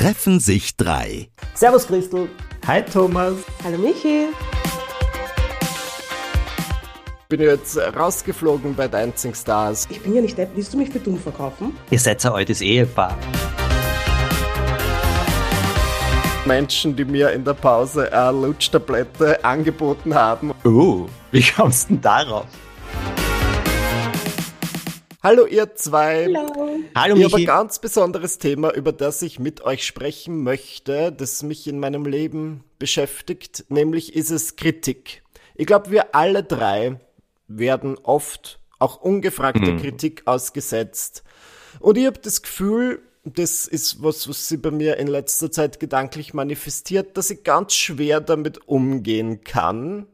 Treffen sich drei. Servus Christel. Hi Thomas. Hallo Michi. bin jetzt rausgeflogen bei Dancing Stars. Ich bin ja nicht nett. Willst du mich für dumm verkaufen? Ihr seid ein altes Ehepaar. Menschen, die mir in der Pause eine Lutschtablette angeboten haben. Oh, wie kommst du denn darauf? Hallo ihr zwei. Hallo. Hallo Ich habe ein ganz besonderes Thema, über das ich mit euch sprechen möchte, das mich in meinem Leben beschäftigt, nämlich ist es Kritik. Ich glaube, wir alle drei werden oft auch ungefragte Kritik ausgesetzt. Und ich habe das Gefühl, das ist was, was sie bei mir in letzter Zeit gedanklich manifestiert, dass ich ganz schwer damit umgehen kann,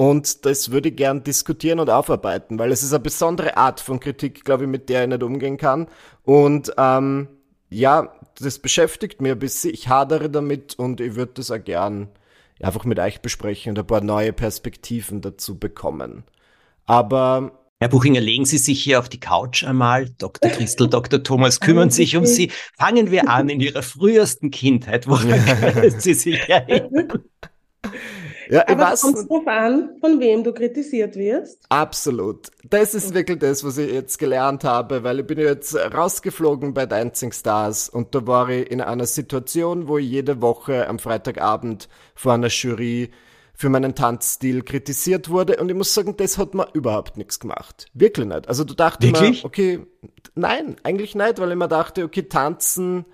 und das würde ich gern diskutieren und aufarbeiten, weil es ist eine besondere Art von Kritik, glaube ich, mit der ich nicht umgehen kann. Und ähm, ja, das beschäftigt mir ein bisschen. Ich hadere damit und ich würde das auch gern einfach mit euch besprechen und ein paar neue Perspektiven dazu bekommen. Aber Herr Buchinger, legen Sie sich hier auf die Couch einmal. Dr. Christel, Dr. Thomas kümmern sich um Sie. Fangen wir an in Ihrer frühesten Kindheit. Woran können Sie sich erinnern? Ja, ich Aber weiß kommt drauf an, von wem du kritisiert wirst. Absolut. Das ist wirklich das, was ich jetzt gelernt habe, weil ich bin jetzt rausgeflogen bei Dancing Stars und da war ich in einer Situation, wo ich jede Woche am Freitagabend vor einer Jury für meinen Tanzstil kritisiert wurde und ich muss sagen, das hat mir überhaupt nichts gemacht. Wirklich nicht. Also du dachte Wirklich? mir, okay, nein, eigentlich nicht, weil ich mir dachte, okay, tanzen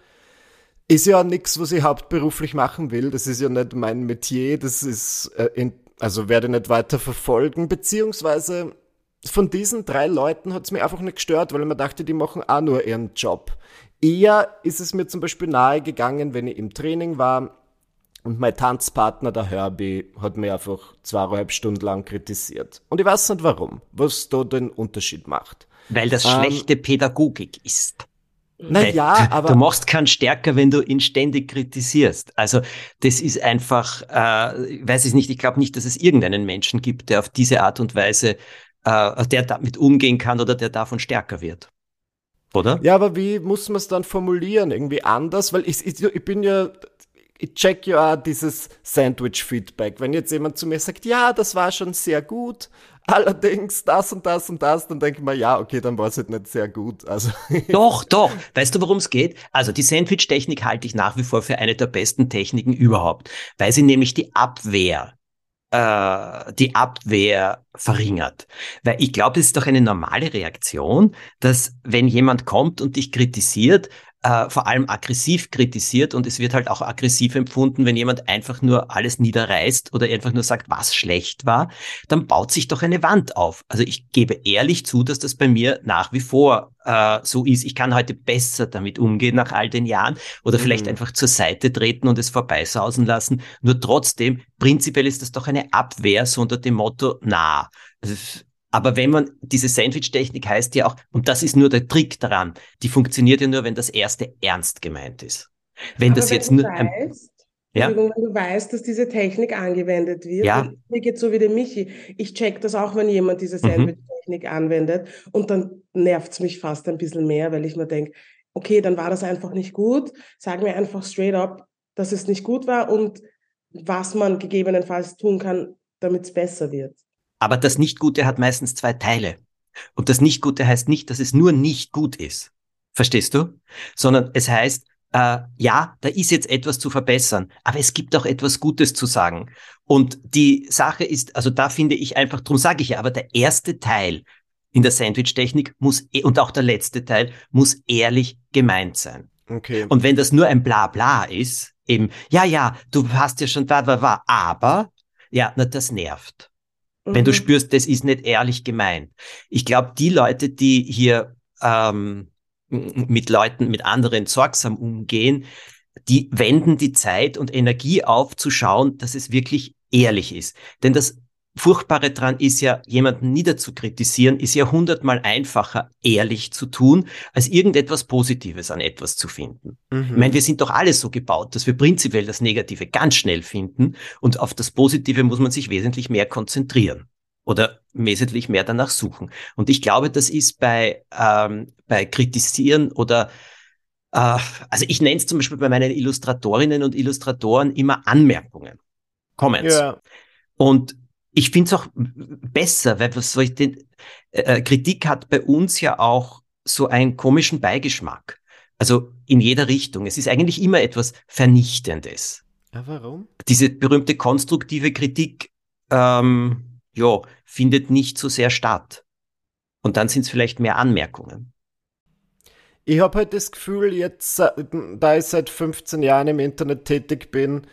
ist ja nichts, was ich hauptberuflich machen will. Das ist ja nicht mein Metier. Das ist, äh, in, also werde ich nicht weiter verfolgen. Beziehungsweise von diesen drei Leuten hat es mich einfach nicht gestört, weil ich mir dachte, die machen auch nur ihren Job. Eher ist es mir zum Beispiel nahe gegangen, wenn ich im Training war und mein Tanzpartner, der Herbie, hat mir einfach zweieinhalb Stunden lang kritisiert. Und ich weiß nicht warum, was da den Unterschied macht. Weil das Ähm, schlechte Pädagogik ist. Naja, du, aber. du machst keinen stärker, wenn du ihn ständig kritisierst. Also das ist einfach, äh, ich weiß es nicht, ich glaube nicht, dass es irgendeinen Menschen gibt, der auf diese Art und Weise, äh, der damit umgehen kann oder der davon stärker wird. Oder? Ja, aber wie muss man es dann formulieren? Irgendwie anders? Weil ich, ich, ich bin ja, ich check ja auch dieses Sandwich-Feedback. Wenn jetzt jemand zu mir sagt, ja, das war schon sehr gut, allerdings das und das und das, dann denke ich mir, ja, okay, dann war es halt nicht sehr gut. Also, Doch, doch. Weißt du, worum es geht? Also die Sandwich-Technik halte ich nach wie vor für eine der besten Techniken überhaupt, weil sie nämlich die Abwehr äh, die Abwehr verringert. Weil ich glaube, es ist doch eine normale Reaktion, dass wenn jemand kommt und dich kritisiert, äh, vor allem aggressiv kritisiert und es wird halt auch aggressiv empfunden, wenn jemand einfach nur alles niederreißt oder einfach nur sagt, was schlecht war, dann baut sich doch eine Wand auf. Also ich gebe ehrlich zu, dass das bei mir nach wie vor äh, so ist. Ich kann heute besser damit umgehen nach all den Jahren oder vielleicht Mhm. einfach zur Seite treten und es vorbeisausen lassen. Nur trotzdem, prinzipiell ist das doch eine Abwehr, so unter dem Motto, na, ist- aber wenn man, diese Sandwich-Technik heißt ja auch, und das ist nur der Trick daran, die funktioniert ja nur, wenn das erste ernst gemeint ist. Wenn Aber das jetzt wenn nur, weißt, Ja. Wenn du weißt, dass diese Technik angewendet wird, Ja. mir geht so wie der Michi. Ich check das auch, wenn jemand diese Mhm. Sandwich-Technik anwendet und dann nervt es mich fast ein bisschen mehr, weil ich mir denke, okay, dann war das einfach nicht gut. Sag mir einfach straight up, dass es nicht gut war und was man gegebenenfalls tun kann, damit es besser wird. Aber das Nicht-Gute hat meistens zwei Teile. Und das Nicht-Gute heißt nicht, dass es nur nicht gut ist. Verstehst du? Sondern es heißt, äh, ja, da ist jetzt etwas zu verbessern, aber es gibt auch etwas Gutes zu sagen. Und die Sache ist, also da finde ich einfach, drum sage ich ja, aber der erste Teil in der Sandwich-Technik muss, e- und auch der letzte Teil, muss ehrlich gemeint sein. okay. Und wenn das nur ein Blabla ist, eben, ja, ja, du hast ja schon da, da, da, aber, ja, na, das nervt. Wenn du Mhm. spürst, das ist nicht ehrlich gemeint. Ich glaube, die Leute, die hier ähm, mit Leuten, mit anderen sorgsam umgehen, die wenden die Zeit und Energie auf, zu schauen, dass es wirklich ehrlich ist. Denn das Furchtbare dran ist ja, jemanden niederzukritisieren, ist ja hundertmal einfacher, ehrlich zu tun, als irgendetwas Positives an etwas zu finden. Mhm. Ich meine, wir sind doch alle so gebaut, dass wir prinzipiell das Negative ganz schnell finden und auf das Positive muss man sich wesentlich mehr konzentrieren oder wesentlich mehr danach suchen. Und ich glaube, das ist bei, ähm, bei Kritisieren oder Äh, also ich nenne es zum Beispiel bei meinen Illustratorinnen und Illustratoren immer Anmerkungen, Comments. Ja. Und ich finde es auch besser, weil was soll ich denn, äh, äh, Kritik hat bei uns ja auch so einen komischen Beigeschmack. Also in jeder Richtung. Es ist eigentlich immer etwas Vernichtendes. Ja, warum? Diese berühmte konstruktive Kritik, ähm, ja, findet nicht so sehr statt. Und dann sind es vielleicht mehr Anmerkungen. Ich habe halt das Gefühl, jetzt, da ich seit 15 Jahren im Internet tätig bin,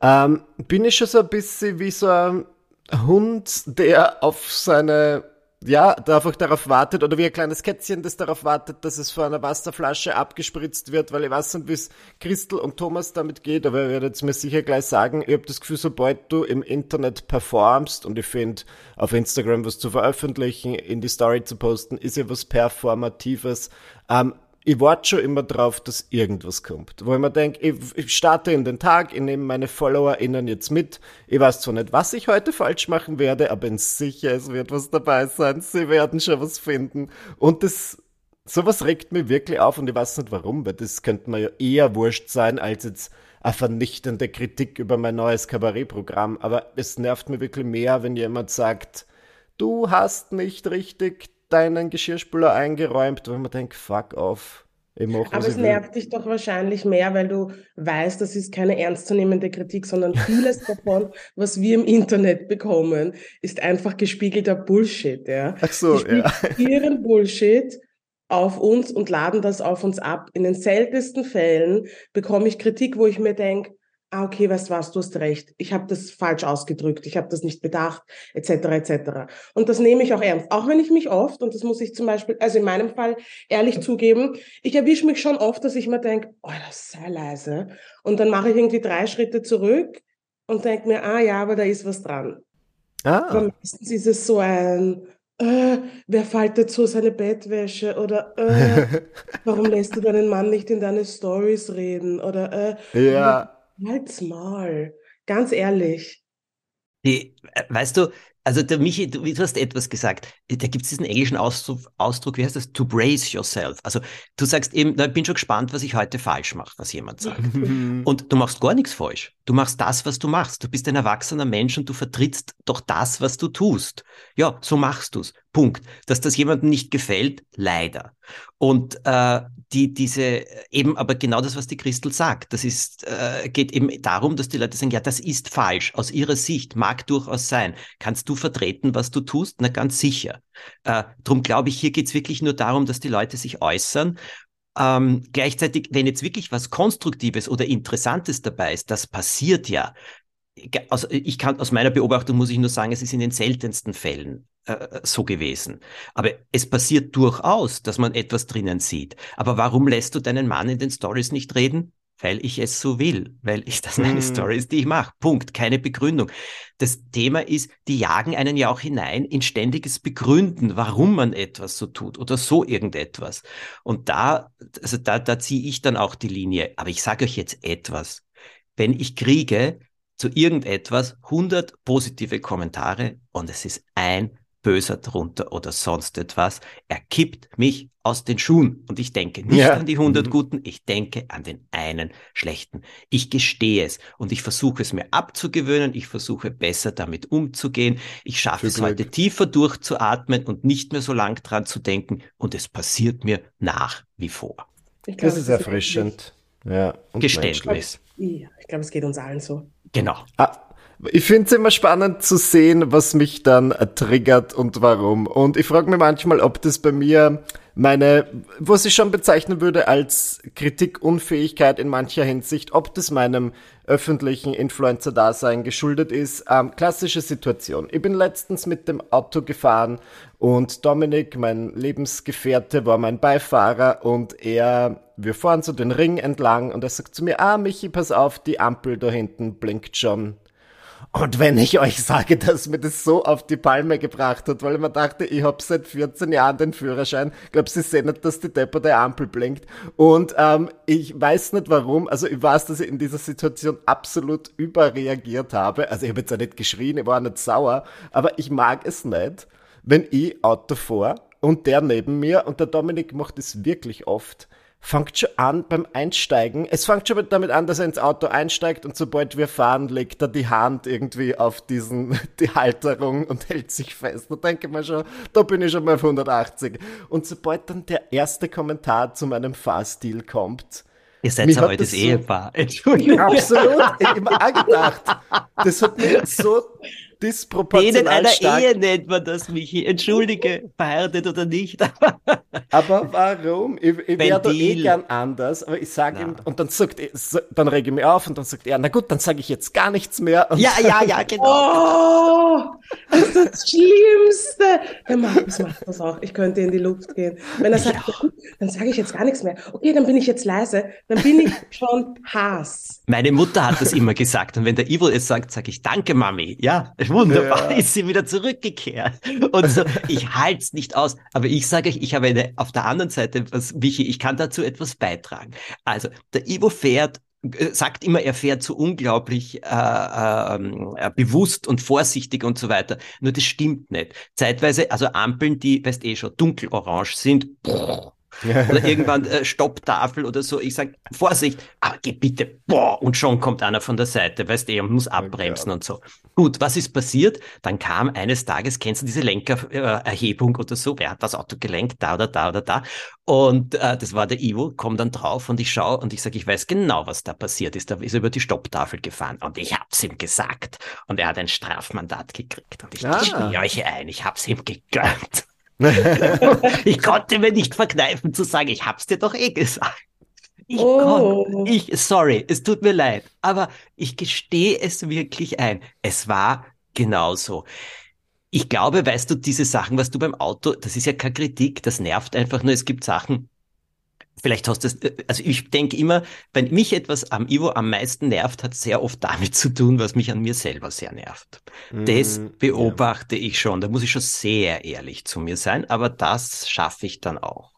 ähm, bin ich schon so ein bisschen wie so ein Hund, der auf seine ja, der einfach darauf wartet, oder wie ein kleines Kätzchen, das darauf wartet, dass es vor einer Wasserflasche abgespritzt wird, weil ich weiß nicht, wie es Christel und Thomas damit geht, aber ihr werdet es mir sicher gleich sagen. Ich habe das Gefühl, sobald du im Internet performst, und ich finde, auf Instagram was zu veröffentlichen, in die Story zu posten, ist ja was Performatives. Ähm, ich warte schon immer drauf, dass irgendwas kommt. Wo ich mir denke, ich, ich starte in den Tag, ich nehme meine FollowerInnen jetzt mit. Ich weiß zwar nicht, was ich heute falsch machen werde, aber bin sicher, es wird was dabei sein. Sie werden schon was finden. Und das, sowas regt mich wirklich auf und ich weiß nicht warum, weil das könnte mir ja eher wurscht sein, als jetzt eine vernichtende Kritik über mein neues Kabarettprogramm. Aber es nervt mir wirklich mehr, wenn jemand sagt, du hast nicht richtig deinen Geschirrspüler eingeräumt, weil man denkt, fuck off. Mach, Aber es nervt dich doch wahrscheinlich mehr, weil du weißt, das ist keine ernstzunehmende Kritik, sondern vieles davon, was wir im Internet bekommen, ist einfach gespiegelter Bullshit. Ja? Ach so, die ja. Bullshit auf uns und laden das auf uns ab. In den seltensten Fällen bekomme ich Kritik, wo ich mir denke, ah, okay, weißt du was, du hast recht, ich habe das falsch ausgedrückt, ich habe das nicht bedacht, etc., etc. Und das nehme ich auch ernst, auch wenn ich mich oft, und das muss ich zum Beispiel, also in meinem Fall ehrlich zugeben, ich erwische mich schon oft, dass ich mir denke, oh, das ist sehr leise. Und dann mache ich irgendwie drei Schritte zurück und denke mir, ah ja, aber da ist was dran. Ah. Aber meistens ist es so ein, äh, wer faltet so seine Bettwäsche oder äh, warum lässt du deinen Mann nicht in deine Stories reden oder äh, ja Halt's mal. Ganz ehrlich. Die, äh, weißt du, also der Michi, du, du hast etwas gesagt. Da gibt es diesen englischen Ausdruck, Ausdruck, wie heißt das? To brace yourself. Also du sagst eben, na, ich bin schon gespannt, was ich heute falsch mache, was jemand sagt. und du machst gar nichts falsch. Du machst das, was du machst. Du bist ein erwachsener Mensch und du vertrittst doch das, was du tust. Ja, so machst du's. Punkt. Dass das jemandem nicht gefällt, leider. Und äh, die, diese, eben aber genau das, was die Christel sagt, das ist, äh, geht eben darum, dass die Leute sagen, ja, das ist falsch, aus ihrer Sicht, mag durchaus sein. Kannst du vertreten, was du tust? Na, ganz sicher. Äh, drum glaube ich, hier geht's wirklich nur darum, dass die Leute sich äußern ähm, gleichzeitig, wenn jetzt wirklich was Konstruktives oder Interessantes dabei ist, das passiert ja. Also ich kann aus meiner Beobachtung muss ich nur sagen, es ist in den seltensten Fällen äh, so gewesen. Aber es passiert durchaus, dass man etwas drinnen sieht. Aber warum lässt du deinen Mann in den Stories nicht reden? Weil ich es so will, weil ich das meine mm. Stories, die ich mache. Punkt. Keine Begründung. Das Thema ist, die jagen einen ja auch hinein in ständiges Begründen, warum man etwas so tut oder so irgendetwas. Und da, also da, da ziehe ich dann auch die Linie. Aber ich sage euch jetzt etwas. Wenn ich kriege zu irgendetwas 100 positive Kommentare und es ist ein böser drunter oder sonst etwas. Er kippt mich aus den Schuhen. Und ich denke nicht ja. an die 100 mhm. Guten, ich denke an den einen Schlechten. Ich gestehe es und ich versuche es mir abzugewöhnen. Ich versuche besser damit umzugehen. Ich schaffe Für es Glück. heute tiefer durchzuatmen und nicht mehr so lang dran zu denken. Und es passiert mir nach wie vor. Glaub, das ist erfrischend. Ja, Geständnis. Ich glaube, es geht uns allen so. Genau. Ah, ich finde es immer spannend zu sehen, was mich dann triggert und warum. Und ich frage mich manchmal, ob das bei mir meine, was ich schon bezeichnen würde als Kritikunfähigkeit in mancher Hinsicht, ob das meinem öffentlichen Influencer-Dasein geschuldet ist. Ähm, klassische Situation. Ich bin letztens mit dem Auto gefahren und Dominik, mein Lebensgefährte, war mein Beifahrer und er, wir fahren so den Ring entlang und er sagt zu mir, ah, Michi, pass auf, die Ampel da hinten blinkt schon. Und wenn ich euch sage, dass mir das so auf die Palme gebracht hat, weil ich mir dachte, ich habe seit 14 Jahren den Führerschein, glaube sie sehen nicht, dass die Depper der Ampel blinkt. Und ähm, ich weiß nicht warum, also ich weiß, dass ich in dieser Situation absolut überreagiert habe. Also ich habe jetzt auch nicht geschrien, ich war nicht sauer, aber ich mag es nicht, wenn ich Auto fahre und der neben mir, und der Dominik macht es wirklich oft, fängt schon an beim Einsteigen. Es fängt schon damit an, dass er ins Auto einsteigt und sobald wir fahren, legt er die Hand irgendwie auf diesen, die Halterung und hält sich fest. Da denke ich mir schon, da bin ich schon mal auf 180. Und sobald dann der erste Kommentar zu meinem Fahrstil kommt, Ihr seid ja heute das Ehepaar. Entschuldigung. Absolut. Ich habe mir auch gedacht. Das hat mich so disproportional In einer stark. Ehe nennt man das, Michi. Entschuldige, verheiratet oder nicht. aber warum? Ich, ich wäre da eh gern anders, aber ich sage ihm, und dann sagt er, dann rege ich mich auf und dann sagt er, na gut, dann sage ich jetzt gar nichts mehr. ja, ja, ja, genau. Oh, das ist das Schlimmste. Der Markus macht das auch. Ich könnte in die Luft gehen. Wenn er sagt, ja. gut, dann sage ich jetzt gar nichts mehr. Okay, dann bin ich jetzt leise. Dann bin ich schon Hass. Meine Mutter hat das immer gesagt. Und wenn der Ivo es sagt, sage ich, danke, Mami. Ja, wunderbar, ja. ist sie wieder zurückgekehrt. Und so, ich halte es nicht aus. Aber ich sage euch, ich habe eine, auf der anderen Seite, was, Michi, ich kann dazu etwas beitragen. Also, der Ivo fährt äh, sagt immer, er fährt so unglaublich äh, äh, bewusst und vorsichtig und so weiter. Nur das stimmt nicht. Zeitweise, also Ampeln, die, weißt eh schon, dunkelorange sind, brrr, oder irgendwann äh, Stopptafel oder so. Ich sage, Vorsicht, aber geh bitte, boah, und schon kommt einer von der Seite, weißt du, und muss abbremsen oh und so. Gut, was ist passiert? Dann kam eines Tages, kennst du diese Lenkererhebung oder so, wer hat das Auto gelenkt, da oder da oder da? Und äh, das war der Ivo, komm dann drauf und ich schaue und ich sage, ich weiß genau, was da passiert ist. Da ist er über die Stopptafel gefahren und ich hab's ihm gesagt. Und er hat ein Strafmandat gekriegt. Und ich ah. gestehe euch ein, ich hab's ihm gegönnt. ich konnte mir nicht verkneifen zu sagen, ich hab's dir doch eh gesagt. Ich oh. konnte, ich, sorry, es tut mir leid, aber ich gestehe es wirklich ein. Es war genauso. Ich glaube, weißt du, diese Sachen, was du beim Auto, das ist ja keine Kritik, das nervt einfach nur. Es gibt Sachen, vielleicht hast du es, also ich denke immer, wenn mich etwas am Ivo am meisten nervt, hat sehr oft damit zu tun, was mich an mir selber sehr nervt. Mm, das beobachte ja. ich schon. Da muss ich schon sehr ehrlich zu mir sein, aber das schaffe ich dann auch.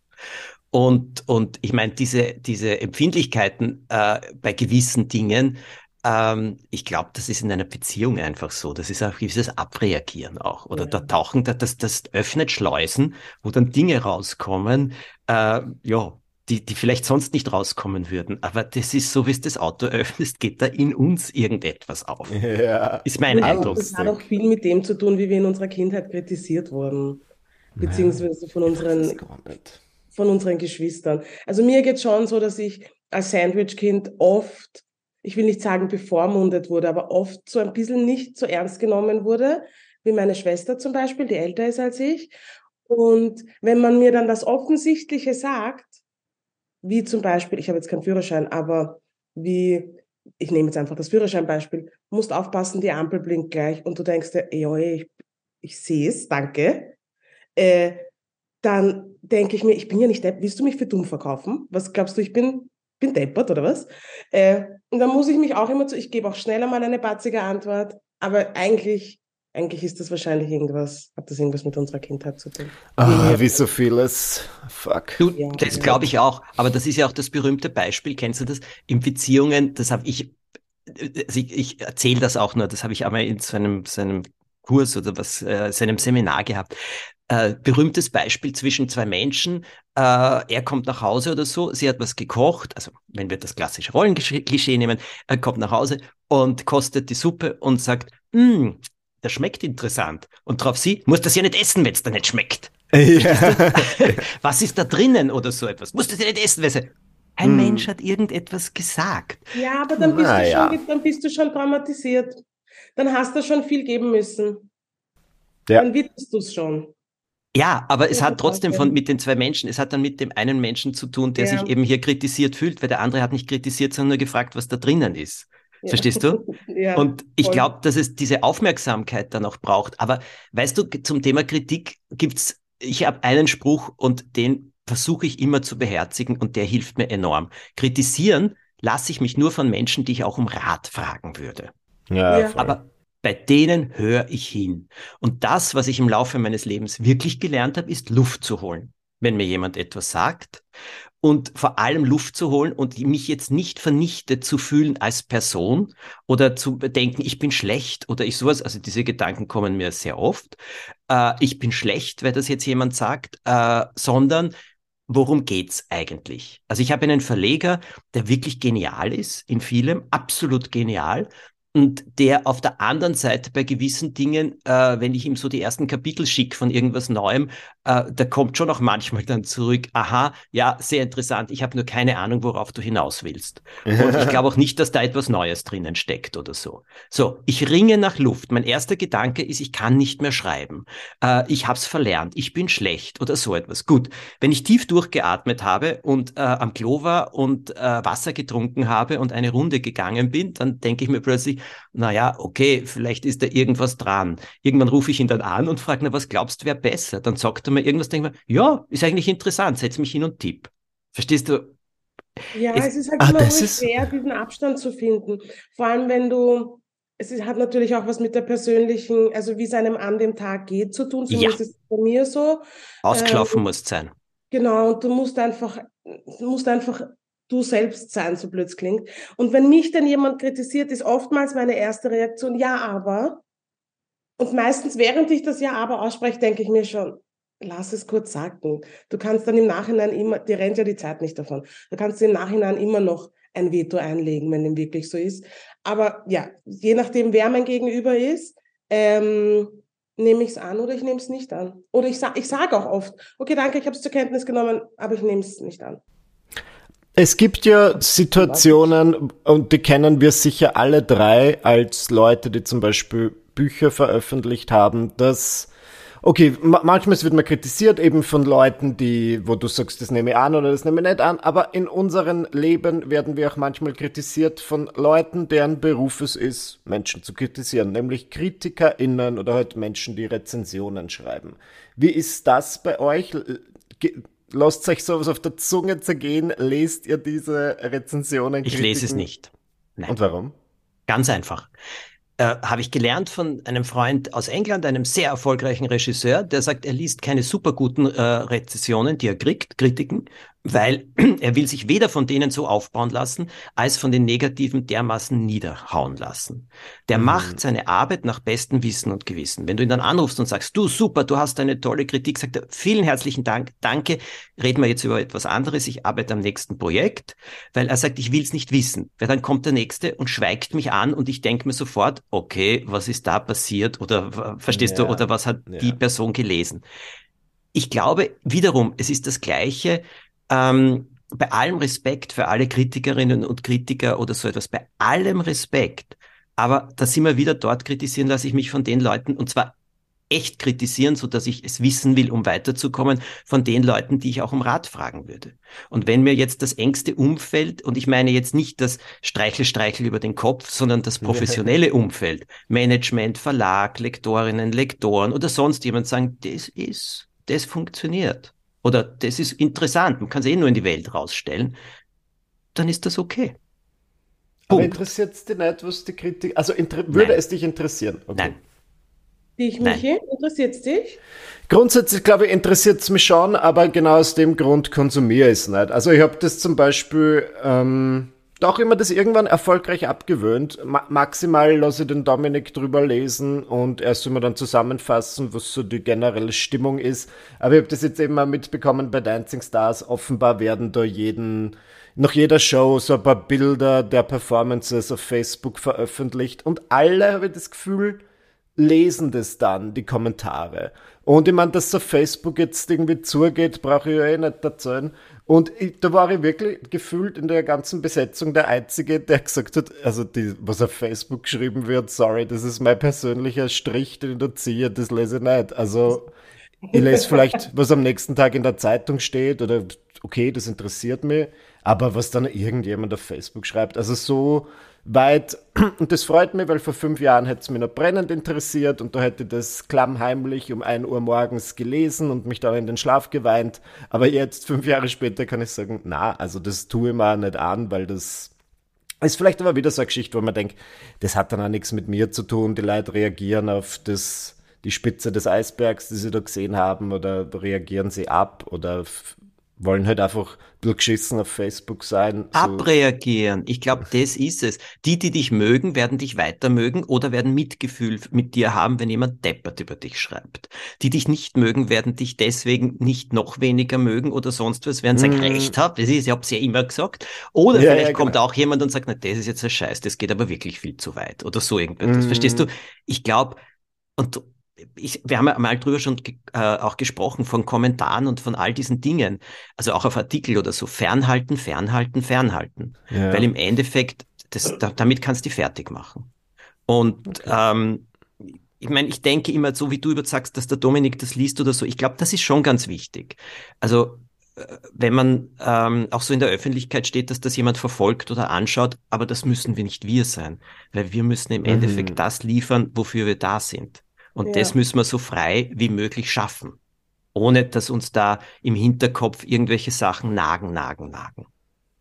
Und, und ich meine, diese, diese Empfindlichkeiten äh, bei gewissen Dingen, ähm, ich glaube, das ist in einer Beziehung einfach so. Das ist auch dieses Abreagieren auch. Oder ja. da tauchen, das, das öffnet Schleusen, wo dann Dinge rauskommen, äh, ja, die, die vielleicht sonst nicht rauskommen würden. Aber das ist so, wie es das Auto öffnet, geht da in uns irgendetwas auf. Ja. Ist mein Und Eindruck. Das hat auch viel mit dem zu tun, wie wir in unserer Kindheit kritisiert wurden. Beziehungsweise von unseren, von unseren Geschwistern. Also mir geht schon so, dass ich als Sandwich-Kind oft, ich will nicht sagen bevormundet wurde, aber oft so ein bisschen nicht so ernst genommen wurde, wie meine Schwester zum Beispiel, die älter ist als ich. Und wenn man mir dann das Offensichtliche sagt, wie zum Beispiel, ich habe jetzt keinen Führerschein, aber wie, ich nehme jetzt einfach das Führerscheinbeispiel, musst aufpassen, die Ampel blinkt gleich und du denkst dir, ja, ich, ich sehe es, danke. Äh, dann denke ich mir, ich bin ja nicht deppert, willst du mich für dumm verkaufen? Was glaubst du, ich bin, bin deppert oder was? Äh, und dann muss ich mich auch immer zu, ich gebe auch schneller mal eine batzige Antwort, aber eigentlich eigentlich ist das wahrscheinlich irgendwas, hat das irgendwas mit unserer Kindheit zu tun. Ah, wie so vieles. Fuck. Du, ja, das glaube ich auch. Aber das ist ja auch das berühmte Beispiel, kennst du das? In Beziehungen, das habe ich, also ich, ich erzähle das auch nur, das habe ich einmal in so einem, so einem Kurs oder was, äh, seinem Seminar gehabt. Äh, berühmtes Beispiel zwischen zwei Menschen. Äh, er kommt nach Hause oder so, sie hat was gekocht, also wenn wir das klassische Rollenklischee nehmen, er kommt nach Hause und kostet die Suppe und sagt, das schmeckt interessant. Und drauf sie, muss das ja nicht essen, wenn es da nicht schmeckt. Ja. Was ist da drinnen oder so etwas? Muss das ja nicht essen, weil ein hm. Mensch hat irgendetwas gesagt. Ja, aber dann bist, Na, du schon, ja. dann bist du schon traumatisiert. Dann hast du schon viel geben müssen. Ja. Dann wittest du es schon. Ja, aber es hat trotzdem von mit den zwei Menschen, es hat dann mit dem einen Menschen zu tun, der ja. sich eben hier kritisiert fühlt, weil der andere hat nicht kritisiert, sondern nur gefragt, was da drinnen ist. Verstehst du? ja, und ich glaube, dass es diese Aufmerksamkeit dann auch braucht. Aber weißt du, zum Thema Kritik gibt's, ich habe einen Spruch und den versuche ich immer zu beherzigen und der hilft mir enorm. Kritisieren lasse ich mich nur von Menschen, die ich auch um Rat fragen würde. Ja, ja. aber bei denen höre ich hin. Und das, was ich im Laufe meines Lebens wirklich gelernt habe, ist Luft zu holen. Wenn mir jemand etwas sagt und vor allem Luft zu holen und mich jetzt nicht vernichtet zu fühlen als Person oder zu denken, ich bin schlecht oder ich sowas. Also diese Gedanken kommen mir sehr oft. Äh, ich bin schlecht, weil das jetzt jemand sagt, äh, sondern worum geht's eigentlich? Also ich habe einen Verleger, der wirklich genial ist in vielem, absolut genial und der auf der anderen Seite bei gewissen Dingen, äh, wenn ich ihm so die ersten Kapitel schicke von irgendwas Neuem, äh, da kommt schon auch manchmal dann zurück, aha, ja, sehr interessant, ich habe nur keine Ahnung, worauf du hinaus willst. Und ich glaube auch nicht, dass da etwas Neues drinnen steckt oder so. So, ich ringe nach Luft. Mein erster Gedanke ist, ich kann nicht mehr schreiben. Äh, ich habe es verlernt, ich bin schlecht oder so etwas. Gut, wenn ich tief durchgeatmet habe und äh, am Klo war und äh, Wasser getrunken habe und eine Runde gegangen bin, dann denke ich mir plötzlich, naja, okay, vielleicht ist da irgendwas dran. Irgendwann rufe ich ihn dann an und frage, na, was glaubst du, wäre besser? Dann sagt er mir irgendwas, denke ja, ist eigentlich interessant, setz mich hin und tipp. Verstehst du? Ja, es, es ist halt ah, immer schwer, diesen Abstand zu finden. Vor allem, wenn du, es ist, hat natürlich auch was mit der persönlichen, also wie es einem an dem Tag geht zu tun. Zumindest ja. ist es bei mir so. Ausgelaufen ähm, muss sein. Genau, und du musst einfach, musst einfach du selbst sein, so blöd klingt. Und wenn mich dann jemand kritisiert, ist oftmals meine erste Reaktion, ja, aber. Und meistens, während ich das Ja, aber ausspreche, denke ich mir schon, lass es kurz sacken. Du kannst dann im Nachhinein immer, dir rennt ja die Zeit nicht davon. Du kannst im Nachhinein immer noch ein Veto einlegen, wenn dem wirklich so ist. Aber ja, je nachdem, wer mein Gegenüber ist, ähm, nehme ich es an oder ich nehme es nicht an. Oder ich sage ich sag auch oft, okay, danke, ich habe es zur Kenntnis genommen, aber ich nehme es nicht an. Es gibt ja Situationen, und die kennen wir sicher alle drei als Leute, die zum Beispiel Bücher veröffentlicht haben, dass, okay, manchmal wird man kritisiert eben von Leuten, die, wo du sagst, das nehme ich an oder das nehme ich nicht an, aber in unserem Leben werden wir auch manchmal kritisiert von Leuten, deren Beruf es ist, Menschen zu kritisieren, nämlich KritikerInnen oder halt Menschen, die Rezensionen schreiben. Wie ist das bei euch? lasst euch sowas auf der Zunge zergehen, lest ihr diese Rezensionen? Ich lese es nicht. Nein. Und warum? Ganz einfach. Äh, Habe ich gelernt von einem Freund aus England, einem sehr erfolgreichen Regisseur, der sagt, er liest keine super guten äh, Rezensionen, die er kriegt, Kritiken, weil er will sich weder von denen so aufbauen lassen, als von den negativen dermaßen niederhauen lassen. Der mhm. macht seine Arbeit nach bestem Wissen und Gewissen. Wenn du ihn dann anrufst und sagst, du super, du hast eine tolle Kritik, sagt er, vielen herzlichen Dank, danke, reden wir jetzt über etwas anderes, ich arbeite am nächsten Projekt, weil er sagt, ich will es nicht wissen. Weil dann kommt der Nächste und schweigt mich an und ich denke mir sofort, okay, was ist da passiert oder verstehst ja. du, oder was hat ja. die Person gelesen? Ich glaube wiederum, es ist das Gleiche, ähm, bei allem Respekt für alle Kritikerinnen und Kritiker oder so etwas, bei allem Respekt, aber da sind wir wieder dort kritisieren, lasse ich mich von den Leuten, und zwar echt kritisieren, so dass ich es wissen will, um weiterzukommen, von den Leuten, die ich auch um Rat fragen würde. Und wenn mir jetzt das engste Umfeld, und ich meine jetzt nicht das Streichel, Streichel über den Kopf, sondern das professionelle Umfeld, Management, Verlag, Lektorinnen, Lektoren oder sonst jemand sagen, das ist, das funktioniert oder das ist interessant, man kann es eh nur in die Welt rausstellen, dann ist das okay. Aber interessiert es dich nicht, was die Kritik, also würde Nein. es dich interessieren? Okay. Nein. Dich, Michi? Interessiert es dich? Grundsätzlich, glaube ich, interessiert es mich schon, aber genau aus dem Grund konsumiere ich es nicht. Also ich habe das zum Beispiel ähm, doch immer das irgendwann erfolgreich abgewöhnt. Ma maximal lasse ich den Dominik drüber lesen und erst immer dann zusammenfassen, was so die generelle Stimmung ist. Aber ich habe das jetzt eben mal mitbekommen bei Dancing Stars. Offenbar werden da jeden, nach jeder Show so ein paar Bilder der Performances auf Facebook veröffentlicht und alle, habe ich das Gefühl, lesen das dann, die Kommentare. Und ich meine, dass auf Facebook jetzt irgendwie zugeht, brauche ich ja eh nicht erzählen. Und ich, da war ich wirklich gefühlt in der ganzen Besetzung der Einzige, der gesagt hat, also die, was auf Facebook geschrieben wird, sorry, das ist mein persönlicher Strich, den ich da ziehe, das lese ich nicht. Also ich lese vielleicht, was am nächsten Tag in der Zeitung steht oder okay, das interessiert mich, aber was dann irgendjemand auf Facebook schreibt, also so weit, und das freut mich, weil vor fünf Jahren hätte es mich noch brennend interessiert und da hätte ich das klammheimlich um ein Uhr morgens gelesen und mich dann in den Schlaf geweint. Aber jetzt, fünf Jahre später, kann ich sagen, na, also das tue ich mir nicht an, weil das ist vielleicht aber wieder so eine Geschichte, wo man denkt, das hat dann auch nichts mit mir zu tun, die Leute reagieren auf das, die Spitze des Eisbergs, die sie da gesehen haben, oder reagieren sie ab, oder wollen halt einfach durchgeschissen auf Facebook sein. So. Abreagieren. Ich glaube, das ist es. Die, die dich mögen, werden dich weiter mögen oder werden Mitgefühl mit dir haben, wenn jemand deppert über dich schreibt. Die dich nicht mögen, werden dich deswegen nicht noch weniger mögen oder sonst was, werden sagen, mm. recht habt. Das ist, ich hab's ja immer gesagt. Oder ja, vielleicht ja, kommt genau. auch jemand und sagt, na, das ist jetzt ein Scheiß, das geht aber wirklich viel zu weit. Oder so irgendwas. Mm. Verstehst du? Ich glaube, und ich, wir haben ja mal drüber schon äh, auch gesprochen von Kommentaren und von all diesen Dingen, also auch auf Artikel oder so, fernhalten, fernhalten, fernhalten. Ja. Weil im Endeffekt, das, da, damit kannst du die fertig machen. Und okay. ähm, ich meine, ich denke immer so, wie du über sagst, dass der Dominik das liest oder so. Ich glaube, das ist schon ganz wichtig. Also äh, wenn man ähm, auch so in der Öffentlichkeit steht, dass das jemand verfolgt oder anschaut, aber das müssen wir nicht wir sein, weil wir müssen im mhm. Endeffekt das liefern, wofür wir da sind. Und ja. das müssen wir so frei wie möglich schaffen, ohne dass uns da im Hinterkopf irgendwelche Sachen nagen, nagen, nagen.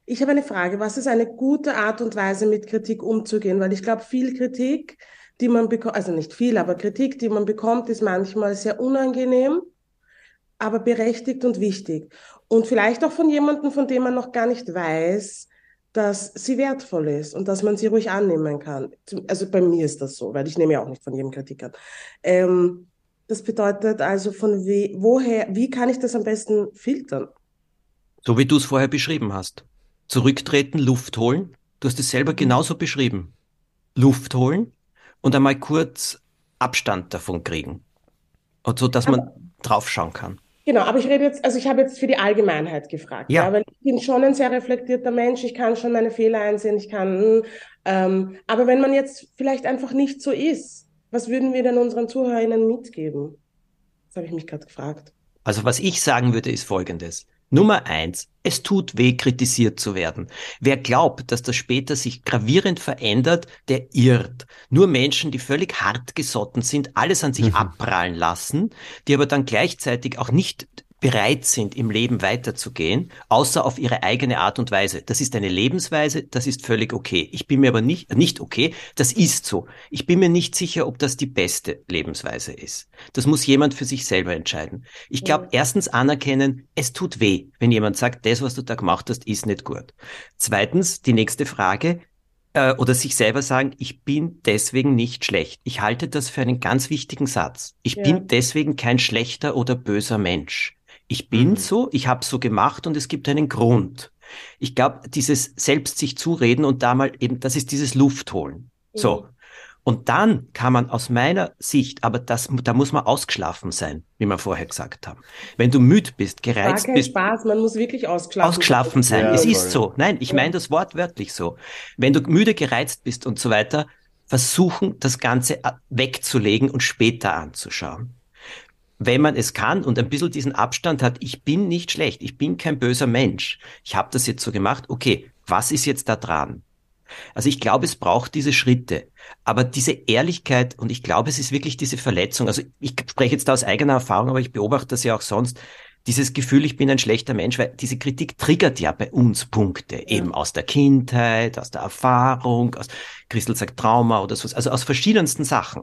Ich habe eine Frage. Was ist eine gute Art und Weise, mit Kritik umzugehen? Weil ich glaube, viel Kritik, die man bekommt, also nicht viel, aber Kritik, die man bekommt, ist manchmal sehr unangenehm, aber berechtigt und wichtig. Und vielleicht auch von jemandem, von dem man noch gar nicht weiß, dass sie wertvoll ist und dass man sie ruhig annehmen kann. Also bei mir ist das so, weil ich nehme ja auch nicht von jedem Kritik an. Ähm, das bedeutet also von wie, woher, wie kann ich das am besten filtern? So wie du es vorher beschrieben hast. Zurücktreten, Luft holen. Du hast es selber mhm. genauso beschrieben. Luft holen und einmal kurz Abstand davon kriegen. Und so, dass man draufschauen kann. Genau, aber ich rede jetzt, also ich habe jetzt für die Allgemeinheit gefragt, ja. ja. weil ich bin schon ein sehr reflektierter Mensch, ich kann schon meine Fehler einsehen, ich kann, ähm, aber wenn man jetzt vielleicht einfach nicht so ist, was würden wir denn unseren ZuhörerInnen mitgeben? Das habe ich mich gerade gefragt. Also was ich sagen würde, ist Folgendes. Nummer eins, es tut weh, kritisiert zu werden. Wer glaubt, dass das später sich gravierend verändert, der irrt. Nur Menschen, die völlig hartgesotten sind, alles an sich mhm. abprallen lassen, die aber dann gleichzeitig auch nicht bereit sind, im Leben weiterzugehen, außer auf ihre eigene Art und Weise. Das ist eine Lebensweise, das ist völlig okay. Ich bin mir aber nicht, nicht okay, das ist so. Ich bin mir nicht sicher, ob das die beste Lebensweise ist. Das muss jemand für sich selber entscheiden. Ich glaube, erstens anerkennen, es tut weh, wenn jemand sagt, das, was du da gemacht hast, ist nicht gut. Zweitens, die nächste Frage, äh, oder sich selber sagen, ich bin deswegen nicht schlecht. Ich halte das für einen ganz wichtigen Satz. Ich ja. bin deswegen kein schlechter oder böser Mensch. Ich bin mhm. so, ich habe so gemacht und es gibt einen Grund. Ich glaube, dieses selbst sich zureden und da mal eben, das ist dieses Luftholen. Mhm. So. Und dann kann man aus meiner Sicht, aber das, da muss man ausgeschlafen sein, wie wir vorher gesagt haben. Wenn du müde bist, gereizt kein bist. Spaß, man muss wirklich ausgeschlafen, ausgeschlafen sein. Ja, es ist so. Nein, ich ja. meine das wortwörtlich so. Wenn du müde, gereizt bist und so weiter, versuchen, das Ganze wegzulegen und später anzuschauen wenn man es kann und ein bisschen diesen Abstand hat, ich bin nicht schlecht, ich bin kein böser Mensch, ich habe das jetzt so gemacht, okay, was ist jetzt da dran? Also ich glaube, es braucht diese Schritte, aber diese Ehrlichkeit und ich glaube, es ist wirklich diese Verletzung. Also ich spreche jetzt da aus eigener Erfahrung, aber ich beobachte das ja auch sonst. Dieses Gefühl, ich bin ein schlechter Mensch, weil diese Kritik triggert ja bei uns Punkte, ja. eben aus der Kindheit, aus der Erfahrung, aus Christel sagt Trauma oder so, also aus verschiedensten Sachen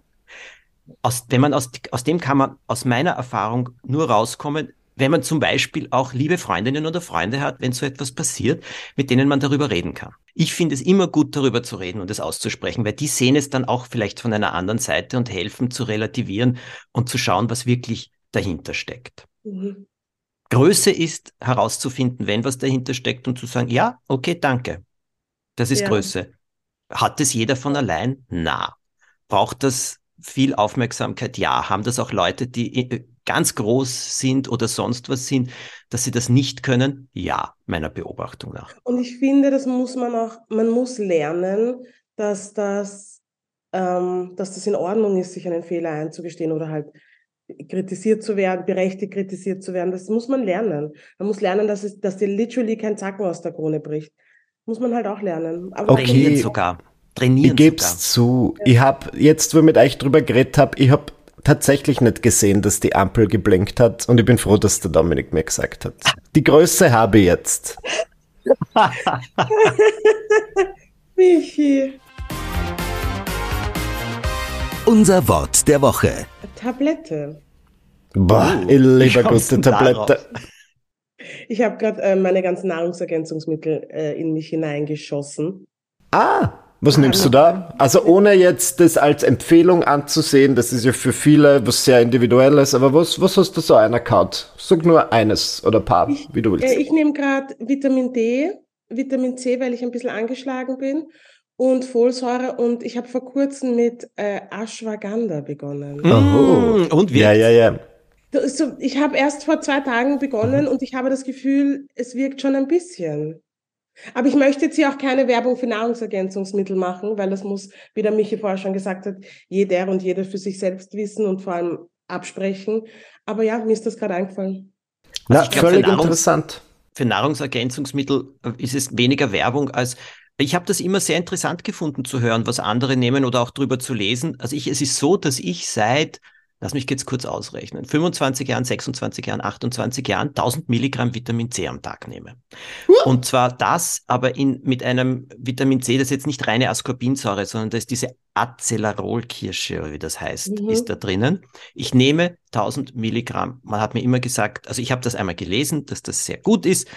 aus, wenn man aus, aus dem kann man aus meiner Erfahrung nur rauskommen, wenn man zum Beispiel auch liebe Freundinnen oder Freunde hat, wenn so etwas passiert, mit denen man darüber reden kann. Ich finde es immer gut, darüber zu reden und es auszusprechen, weil die sehen es dann auch vielleicht von einer anderen Seite und helfen zu relativieren und zu schauen, was wirklich dahinter steckt. Mhm. Größe ist herauszufinden, wenn was dahinter steckt und zu sagen, ja, okay, danke. Das ist ja. Größe. Hat es jeder von allein? Na. Braucht das viel Aufmerksamkeit? Ja. Haben das auch Leute, die äh, ganz groß sind oder sonst was sind, dass sie das nicht können? Ja, meiner Beobachtung nach. Und ich finde, das muss man auch, man muss lernen, dass das, ähm, dass das in Ordnung ist, sich einen Fehler einzugestehen oder halt kritisiert zu werden, berechtigt kritisiert zu werden. Das muss man lernen. Man muss lernen, dass, es, dass dir literally kein Zacken aus der Krone bricht. Muss man halt auch lernen. Aber okay. sogar trainieren. Ich gebe es zu. Ja. Ich habe jetzt, wo ich mit euch drüber geredet habe, ich habe tatsächlich nicht gesehen, dass die Ampel geblinkt hat und ich bin froh, dass der Dominik mir gesagt hat. Die Größe habe ich jetzt. Michi. Unser Wort der Woche. Tablette. Boah, oh, ich liebe gute Tablette. Ich habe gerade äh, meine ganzen Nahrungsergänzungsmittel äh, in mich hineingeschossen. Ah, was nimmst du da? Also ohne jetzt das als Empfehlung anzusehen, das ist ja für viele was sehr individuelles, aber was, was hast du so einer Kaut? Sag nur eines oder ein paar, Ich- wie du willst. Äh, ich nehme gerade Vitamin D, Vitamin C, weil ich ein bisschen angeschlagen bin und Folsäure und ich habe vor kurzem mit äh, Ashwagandha begonnen. Oh. Mm, Und wir? ja, ja, ja. So, ich habe erst vor zwei Tagen begonnen und ich habe das Gefühl, es wirkt schon ein bisschen. Aber ich möchte jetzt hier auch keine Werbung für Nahrungsergänzungsmittel machen, weil das muss, wie der Michi vorher schon gesagt hat, jeder und jeder für sich selbst wissen und vor allem absprechen. Aber ja, mir ist das gerade eingefallen. Na, ich glaub, für völlig Nahrungs- interessant. für Nahrungsergänzungsmittel äh, ist es weniger Werbung als ich habe das immer sehr interessant gefunden zu hören, was andere nehmen oder auch drüber zu lesen. Also ich, es ist so, dass ich seit, lass mich jetzt kurz ausrechnen, 25 Jahren, 26 Jahren, 28 Jahren 1000 Milligramm Vitamin C am Tag nehme. Und zwar das, aber in, mit einem Vitamin C, das ist jetzt nicht reine Ascorbinsäure, sondern das ist diese Acelarolkirsche, oder wie das heißt, Mhm. ist da drinnen. Ich nehme 1000 Milligramm. Man hat mir immer gesagt, also ich habe das einmal gelesen, dass das sehr gut ist.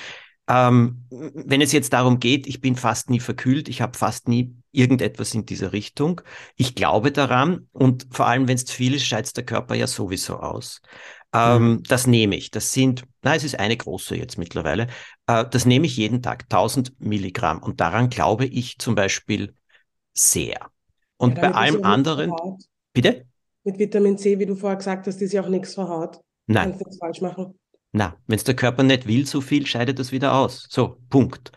Ähm, wenn es jetzt darum geht, ich bin fast nie verkühlt, ich habe fast nie irgendetwas in dieser Richtung. Ich glaube daran und vor allem, wenn es zu viel ist, scheidet der Körper ja sowieso aus. Ähm, Das nehme ich. Das sind, na, es ist eine große jetzt mittlerweile. Äh, das nehme ich jeden Tag, 1000 Milligramm. Und daran glaube ich zum Beispiel sehr. Und Ja, bei allem anderen, bitte? Mit Vitamin C, wie du vorher gesagt hast, ist ja auch nichts verhaut. Nein. Kannst nichts falsch machen. Na, wenn es der Körper nicht will, so viel, scheidet das wieder aus. So, Punkt.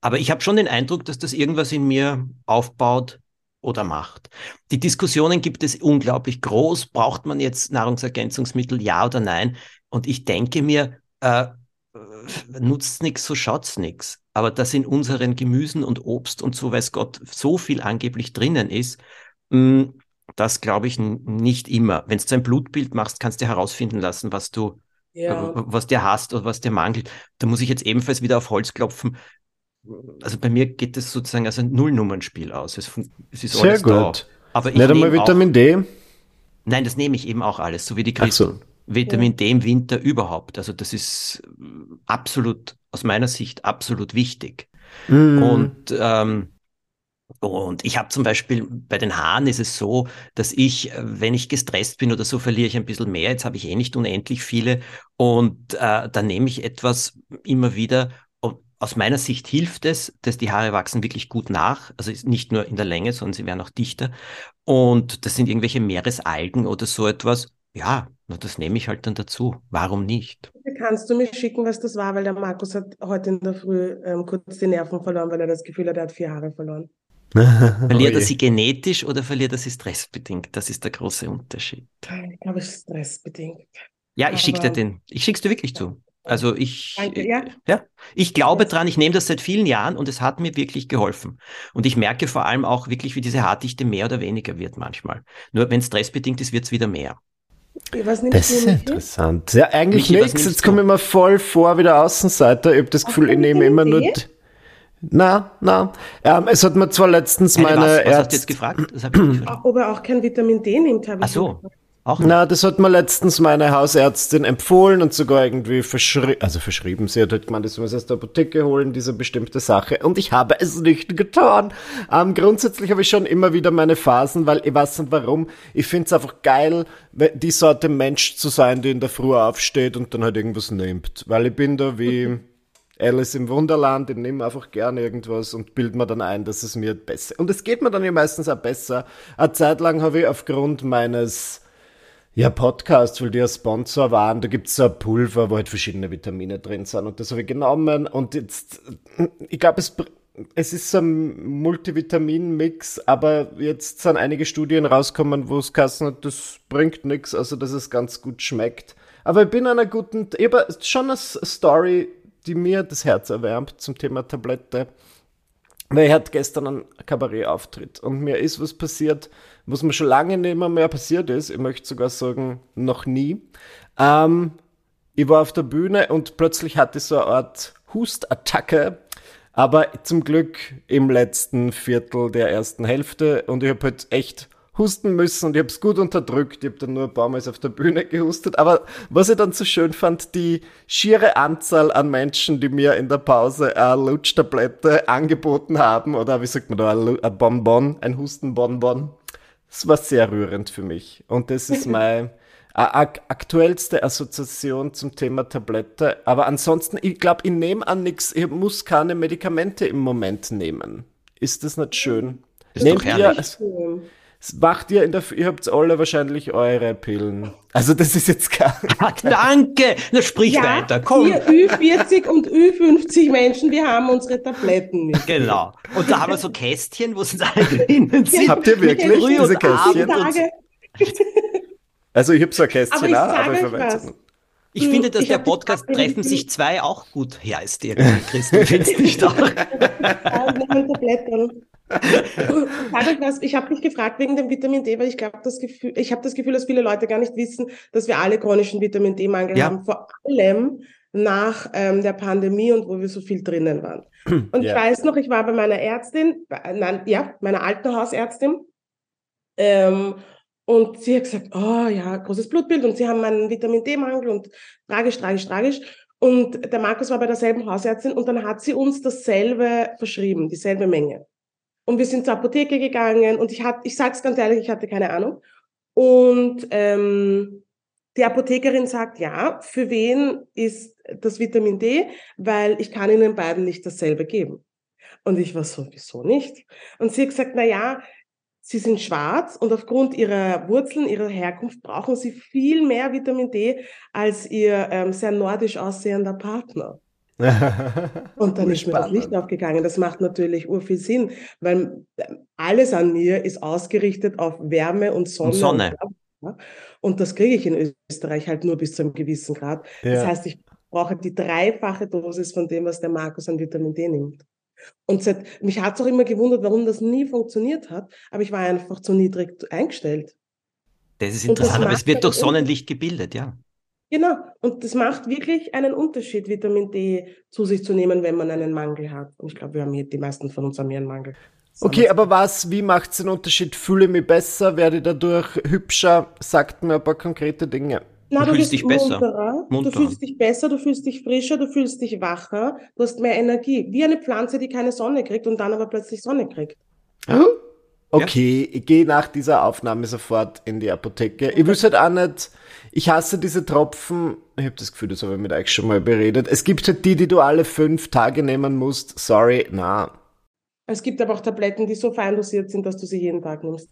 Aber ich habe schon den Eindruck, dass das irgendwas in mir aufbaut oder macht. Die Diskussionen gibt es unglaublich groß. Braucht man jetzt Nahrungsergänzungsmittel, ja oder nein? Und ich denke mir, äh, nutzt nichts, so schaut's nichts. Aber dass in unseren Gemüsen und Obst und so weiß Gott so viel angeblich drinnen ist, mh, das glaube ich nicht immer. Wenn du ein Blutbild machst, kannst du herausfinden lassen, was du Ja. äh, was dir hast oder was dir mangelt. Da muss ich jetzt ebenfalls wieder auf Holz klopfen. Also bei mir geht es sozusagen als ein Nullnummernspiel aus. Es, es ist Sehr alles da. gut. Aber ich Nicht einmal nehme auch, Vitamin D. nein, das nehme ich eben auch alles, so wie die Ach so. Christen. Vitamin D im Winter überhaupt. Also das ist äh, absolut, aus meiner Sicht, absolut wichtig. Mm. Und, ähm, und ich habe zum Beispiel bei den Haaren ist es so, dass ich, äh, wenn ich gestresst bin oder so, verliere ich ein bisschen mehr. Jetzt habe ich eh nicht unendlich viele. Und äh, dann nehme ich etwas immer wieder. Und aus meiner Sicht hilft es, dass die Haare wachsen wirklich gut nach. Also nicht nur in der Länge, sondern sie werden auch dichter. Und das sind irgendwelche Meeresalgen oder so etwas. Ja, das nehme ich halt dann dazu. Warum nicht? Kannst du mir schicken, was das war? Weil der Markus hat heute in der Früh ähm, kurz die Nerven verloren, weil er das Gefühl hat, er hat vier Haare verloren. Verliert er sie genetisch oder verliert er sie stressbedingt? Das ist der große Unterschied. Ich glaube, es ist stressbedingt. Ja, ich schicke dir den. Ich schick's dir wirklich zu. Also ich, Danke, ja. ja, ich glaube dran, ich nehme das seit vielen Jahren und es hat mir wirklich geholfen. Und ich merke vor allem auch wirklich, wie diese Haardichte mehr oder weniger wird manchmal. Nur wenn stressbedingt ist, wird's wieder mehr. Was nimmst Das ist interessant. Ja, eigentlich Michi, nichts. Jetzt komme ich mir voll vor wie der Außenseiter. Ich habe das Gefühl, ich nehme immer nur. Na, na. Ähm, es hat mir zwar letztens Keine meine was, was hast du Ärztin. jetzt gefragt? Das habe ich nicht verstanden. Ob er auch kein Vitamin D nimmt, habe ich Ach so. gefragt. Auch Na, das hat mir letztens meine Hausärztin empfohlen und sogar irgendwie verschrieben, also verschrieben. Sie hat halt gemeint, ich soll es aus der Apotheke holen, diese bestimmte Sache. Und ich habe es nicht getan. Ähm, grundsätzlich habe ich schon immer wieder meine Phasen, weil ich weiß nicht warum. Ich finde es einfach geil, die Sorte Mensch zu sein, die in der Früh aufsteht und dann halt irgendwas nimmt. Weil ich bin da wie Alice im Wunderland, ich nehme einfach gerne irgendwas und bild mir dann ein, dass es mir besser. Und es geht mir dann ja meistens auch besser. Eine Zeit lang habe ich aufgrund meines ja, Podcasts, weil die ja Sponsor waren, da gibt's so ein Pulver, wo halt verschiedene Vitamine drin sind und das habe ich genommen und jetzt, ich glaube, es, es ist so ein Multivitamin-Mix, aber jetzt sind einige Studien rausgekommen, wo es geheißen hat, das bringt nichts, also dass es ganz gut schmeckt. Aber ich bin an einer guten, ich habe schon eine Story, die mir das Herz erwärmt zum Thema Tablette. Weil ich hatte gestern einen Kabarettauftritt und mir ist was passiert, was mir schon lange nicht mehr, passiert ist. Ich möchte sogar sagen, noch nie. Ähm, ich war auf der Bühne und plötzlich hatte ich so eine Art Hustattacke, aber zum Glück im letzten Viertel der ersten Hälfte und ich habe halt echt husten müssen und ich habe es gut unterdrückt. Ich habe dann nur ein paar Mal auf der Bühne gehustet. Aber was ich dann so schön fand, die schiere Anzahl an Menschen, die mir in der Pause eine Lutschtablette angeboten haben oder wie sagt man da, ein Bonbon, ein Hustenbonbon. Das war sehr rührend für mich. Und das ist meine aktuellste Assoziation zum Thema Tablette. Aber ansonsten, ich glaube, ich nehme an nichts, ich muss keine Medikamente im Moment nehmen. Ist das nicht schön? Ist Nehmt doch herrlich. Ihr, macht ihr in der, ihr habt alle wahrscheinlich eure Pillen. Also das ist jetzt gar. Ach, danke. Na sprich ja, weiter. Komm. Wir Ü40 und Ü50 Menschen, wir haben unsere Tabletten nicht. Genau. Und da haben wir so Kästchen, wo sind alle drinnen sind. Habt ihr wirklich diese Kästchen? Also ich habe so ein Kästchen aber auch, aber ich verwende ich hm, finde, dass ich der Podcast Treffen sich zwei auch gut heißt irgendwie, Christian. Findest du nicht auch? ich habe mich gefragt wegen dem Vitamin D, weil ich glaube, das Gefühl, ich habe das Gefühl, dass viele Leute gar nicht wissen, dass wir alle chronischen Vitamin D-Mangel ja. haben, vor allem nach ähm, der Pandemie und wo wir so viel drinnen waren. Und ja. ich weiß noch, ich war bei meiner Ärztin, nein, ja, meiner alten Hausärztin, ähm, und sie hat gesagt, oh ja, großes Blutbild und sie haben einen Vitamin D-Mangel und tragisch, tragisch, tragisch. Und der Markus war bei derselben Hausärztin und dann hat sie uns dasselbe verschrieben, dieselbe Menge. Und wir sind zur Apotheke gegangen und ich hatte, ich sag's ganz ehrlich, ich hatte keine Ahnung. Und ähm, die Apothekerin sagt, ja, für wen ist das Vitamin D? Weil ich kann Ihnen beiden nicht dasselbe geben. Und ich war so, wieso nicht? Und sie hat gesagt, na ja, Sie sind schwarz und aufgrund ihrer Wurzeln, ihrer Herkunft brauchen sie viel mehr Vitamin D als ihr ähm, sehr nordisch aussehender Partner. Und dann ist mir das Licht aufgegangen. Das macht natürlich urviel Sinn, weil ähm, alles an mir ist ausgerichtet auf Wärme und Sonne. Und, Sonne. und das kriege ich in Österreich halt nur bis zu einem gewissen Grad. Ja. Das heißt, ich brauche die dreifache Dosis von dem, was der Markus an Vitamin D nimmt. Und seit, mich hat es auch immer gewundert, warum das nie funktioniert hat, aber ich war einfach zu niedrig eingestellt. Das ist interessant, das aber es wird durch Sonnenlicht gebildet, ja. Genau, und das macht wirklich einen Unterschied, Vitamin D zu sich zu nehmen, wenn man einen Mangel hat. Und ich glaube, wir haben hier, die meisten von uns haben hier einen Mangel. Okay, aber was, wie macht es den Unterschied? Fühle mich besser, werde dadurch hübscher? Sagt mir ein paar konkrete Dinge. Na, du, du fühlst dich besser. Munterer. Du fühlst dich besser, du fühlst dich frischer, du fühlst dich wacher, du hast mehr Energie. Wie eine Pflanze, die keine Sonne kriegt und dann aber plötzlich Sonne kriegt. Okay, ja. ich gehe nach dieser Aufnahme sofort in die Apotheke. Okay. Ich wüsste halt auch nicht, ich hasse diese Tropfen. Ich habe das Gefühl, das habe ich mit euch schon mal beredet. Es gibt halt die, die du alle fünf Tage nehmen musst. Sorry, na. Es gibt aber auch Tabletten, die so fein dosiert sind, dass du sie jeden Tag nimmst.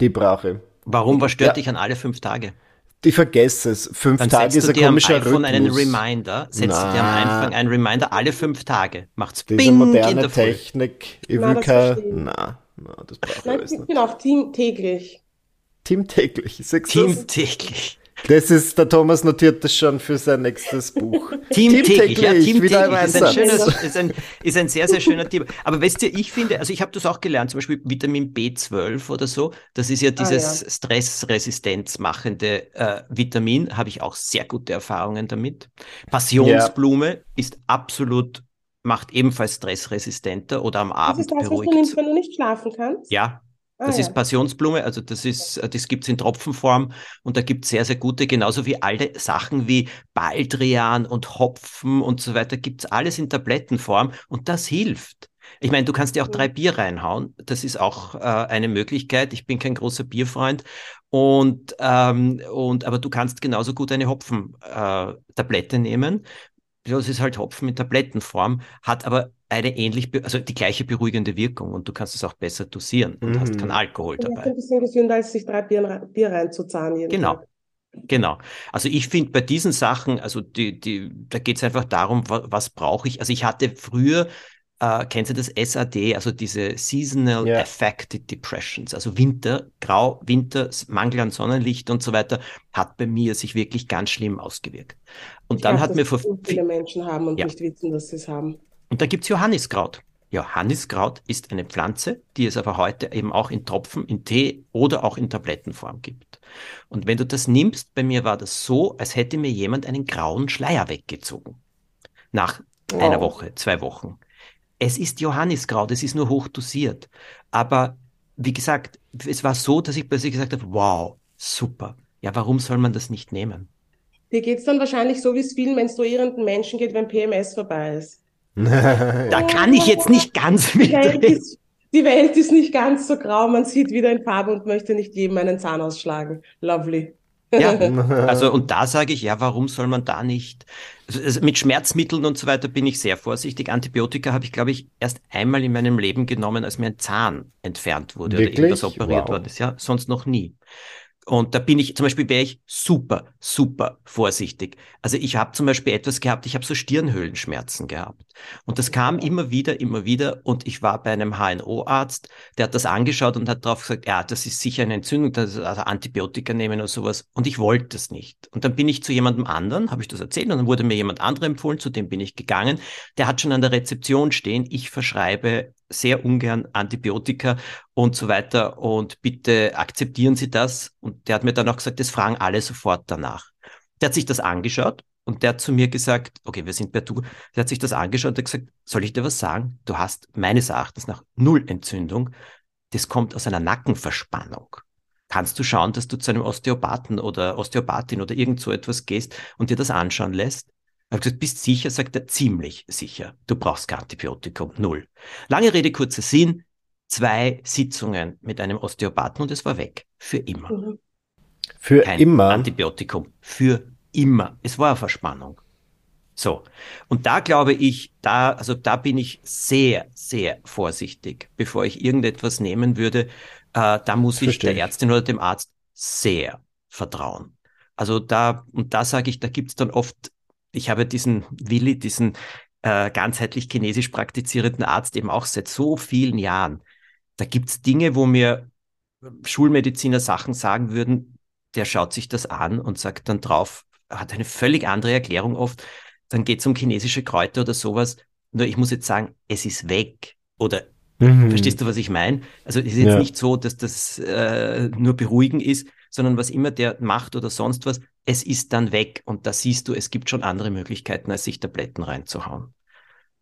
Die brauche ich. Warum? Was stört ja. dich an alle fünf Tage? Ich vergesse es. Fünf Dann Tage ist ein komischer Rhythmus. Dann einen Reminder. Setzt dir am Anfang einen Reminder alle fünf Tage. Macht's Diese Bing moderne in der Technik. Ich will kein, na, na, das Nein, ich bin auch Team täglich. Team täglich. Team täglich. Das ist, der Thomas notiert das schon für sein nächstes Buch. Team, Team täglich, ja, Team täglich ist ein, schönes, ist, ein, ist ein sehr, sehr schöner Tipp. Aber weißt du, ich finde, also ich habe das auch gelernt, zum Beispiel Vitamin B12 oder so, das ist ja dieses ah, ja. Stressresistenz machende äh, Vitamin, habe ich auch sehr gute Erfahrungen damit. Passionsblume ja. ist absolut macht ebenfalls stressresistenter oder am Abend das ist das, beruhigt. Was du nimmst, wenn du nicht schlafen kannst? Ja, Ah, das ja. ist Passionsblume, also das ist, das gibt's in Tropfenform und da gibt's sehr, sehr gute, genauso wie alle Sachen wie Baldrian und Hopfen und so weiter, gibt's alles in Tablettenform und das hilft. Ich meine, du kannst dir auch drei Bier reinhauen. Das ist auch äh, eine Möglichkeit. Ich bin kein großer Bierfreund. Und, ähm, und aber du kannst genauso gut eine Hopfen-Tablette äh, nehmen. Das ist halt Hopfen in Tablettenform, hat aber eine ähnlich, also die gleiche beruhigende Wirkung und du kannst es auch besser dosieren und mhm. hast keinen Alkohol dabei. Das ist ein bisschen gesünder, als sich drei Bier, Bier reinzuzahlen. Jeden genau. Tag. Genau. Also ich finde bei diesen Sachen, also die, die, da geht es einfach darum, was, was brauche ich. Also ich hatte früher, äh, kennst du das SAD, also diese Seasonal yeah. Affected Depressions, also Winter, Grau, Winter, Mangel an Sonnenlicht und so weiter, hat bei mir sich wirklich ganz schlimm ausgewirkt. Und ich dann glaub, hat mir vor viele Menschen haben und ja. nicht wissen, dass sie es haben. Und da gibt's Johanniskraut. Johanniskraut ist eine Pflanze, die es aber heute eben auch in Tropfen, in Tee oder auch in Tablettenform gibt. Und wenn du das nimmst, bei mir war das so, als hätte mir jemand einen grauen Schleier weggezogen. Nach wow. einer Woche, zwei Wochen. Es ist Johanniskraut, es ist nur hochdosiert. Aber wie gesagt, es war so, dass ich plötzlich gesagt habe, wow, super. Ja, warum soll man das nicht nehmen? Dir geht's dann wahrscheinlich so, wie es vielen menstruierenden Menschen geht, wenn PMS vorbei ist. Da kann ich jetzt nicht ganz mitreden. die Welt ist nicht ganz so grau, man sieht wieder in Farbe und möchte nicht jedem einen Zahn ausschlagen. Lovely. Ja, also und da sage ich, ja, warum soll man da nicht? Also, mit Schmerzmitteln und so weiter bin ich sehr vorsichtig. Antibiotika habe ich, glaube ich, erst einmal in meinem Leben genommen, als mir ein Zahn entfernt wurde Wirklich? oder irgendwas operiert Wow. worden ist. Ja, sonst noch nie. Und da bin ich, zum Beispiel wäre ich super, super vorsichtig. Also ich habe zum Beispiel etwas gehabt, ich habe so Stirnhöhlenschmerzen gehabt. Und das kam immer wieder, immer wieder. Und ich war bei einem HNO-Arzt, der hat das angeschaut und hat drauf gesagt, ja, das ist sicher eine Entzündung, das also Antibiotika nehmen oder sowas. Und ich wollte das nicht. Und dann bin ich zu jemandem anderen, habe ich das erzählt, und dann wurde mir jemand anderer empfohlen, zu dem bin ich gegangen. Der hat schon an der Rezeption stehen, ich verschreibe sehr ungern Antibiotika und so weiter und bitte akzeptieren Sie das. Und der hat mir dann auch gesagt, das fragen alle sofort danach. Der hat sich das angeschaut und der hat zu mir gesagt, okay, wir sind per Du, der hat sich das angeschaut und hat gesagt, soll ich dir was sagen? Du hast meines Erachtens nach Nullentzündung. Das kommt aus einer Nackenverspannung. Kannst du schauen, dass du zu einem Osteopathen oder Osteopathin oder irgend so etwas gehst und dir das anschauen lässt? Ich habe gesagt, bist sicher? Sagt er, ziemlich sicher. Du brauchst kein Antibiotikum, null. Lange Rede, kurzer Sinn. Zwei Sitzungen mit einem Osteopathen und es war weg. Für immer. Mhm. Für Kein immer. Antibiotikum. Für immer. Es war eine Verspannung. So. Und da glaube ich, da, also da bin ich sehr, sehr vorsichtig, bevor ich irgendetwas nehmen würde. Äh, da muss ich Verstehe der. Ärztin oder dem Arzt sehr vertrauen. Also da, und da sage ich, da gibt's dann oft, ich habe diesen Willi, diesen äh, ganzheitlich chinesisch praktizierenden Arzt eben auch seit so vielen Jahren. Da gibt's Dinge, wo mir Schulmediziner Sachen sagen würden, der schaut sich das an und sagt dann drauf, hat eine völlig andere Erklärung oft. Dann geht es um chinesische Kräuter oder sowas. Nur ich muss jetzt sagen, es ist weg. Oder Mhm. verstehst du, was ich meine? Also es ist jetzt Ja. nicht so, dass das äh, nur beruhigen ist, sondern was immer der macht oder sonst was, es ist dann weg. Und da siehst du, es gibt schon andere Möglichkeiten, als sich Tabletten reinzuhauen.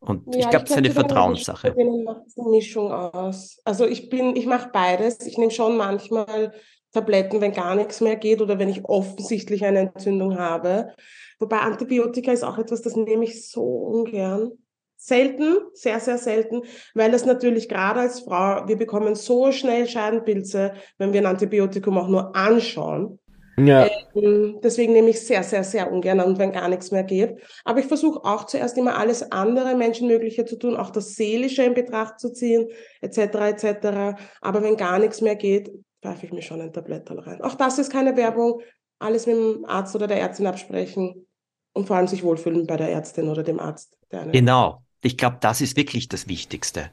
Und ich glaube, es ist eine Vertrauenssache. macht es eine Mischung aus. Also ich bin, ich mache beides. Ich nehme schon manchmal Tabletten, wenn gar nichts mehr geht oder wenn ich offensichtlich eine Entzündung habe. Wobei Antibiotika ist auch etwas, das nehme ich so ungern. Selten, sehr, sehr selten, weil es natürlich gerade als Frau, wir bekommen so schnell Scheidenpilze, wenn wir ein Antibiotikum auch nur anschauen. Ja, Mm, Deswegen nehme ich sehr, sehr, sehr ungern und wenn gar nichts mehr geht. Aber ich versuche auch zuerst immer alles andere Menschenmögliche zu tun, auch das Seelische in Betracht zu ziehen, etc., etc. Aber wenn gar nichts mehr geht, pfeife ich mir schon ein Tabletterl rein. Auch das ist keine Werbung. Alles mit dem Arzt oder der Ärztin absprechen und vor allem sich wohlfühlen bei der Ärztin oder dem Arzt. Genau. Ich glaube, das ist wirklich das Wichtigste.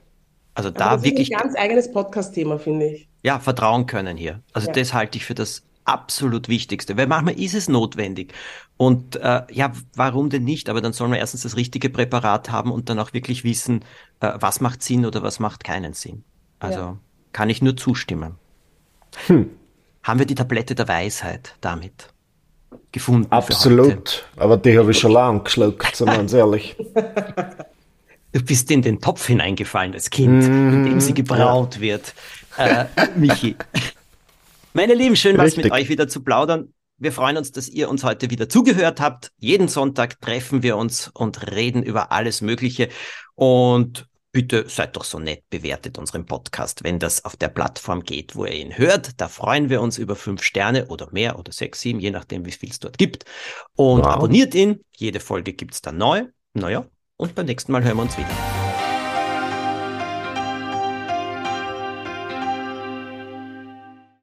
Also da das wirklich ist ein ganz eigenes Podcast-Thema, finde ich. ja, vertrauen können hier. Also Ja. das halte ich für das absolut Wichtigste, weil manchmal ist es notwendig. Und äh, ja, warum denn nicht? Aber dann soll man erstens das richtige Präparat haben und dann auch wirklich wissen, äh, was macht Sinn oder was macht keinen Sinn. Also Ja. kann ich nur zustimmen. Hm. Haben wir die Tablette der Weisheit damit gefunden? absolut. Aber die habe ich schon lang geschluckt, sind wir uns ehrlich. Du bist in den Topf hineingefallen als Kind, in dem sie gebraut wird. Äh, Michi. Meine Lieben, schön was mit euch wieder zu plaudern. Wir freuen uns, dass ihr uns heute wieder zugehört habt. Jeden Sonntag treffen wir uns und reden über alles Mögliche. Und bitte seid doch so nett, bewertet unseren Podcast, wenn das auf der Plattform geht, wo ihr ihn hört. Da freuen wir uns über fünf Sterne oder mehr oder sechs, sieben, je nachdem, wie viel es dort gibt. Und Wow. abonniert ihn. Jede Folge gibt's dann neu. Naja, und beim nächsten Mal hören wir uns wieder.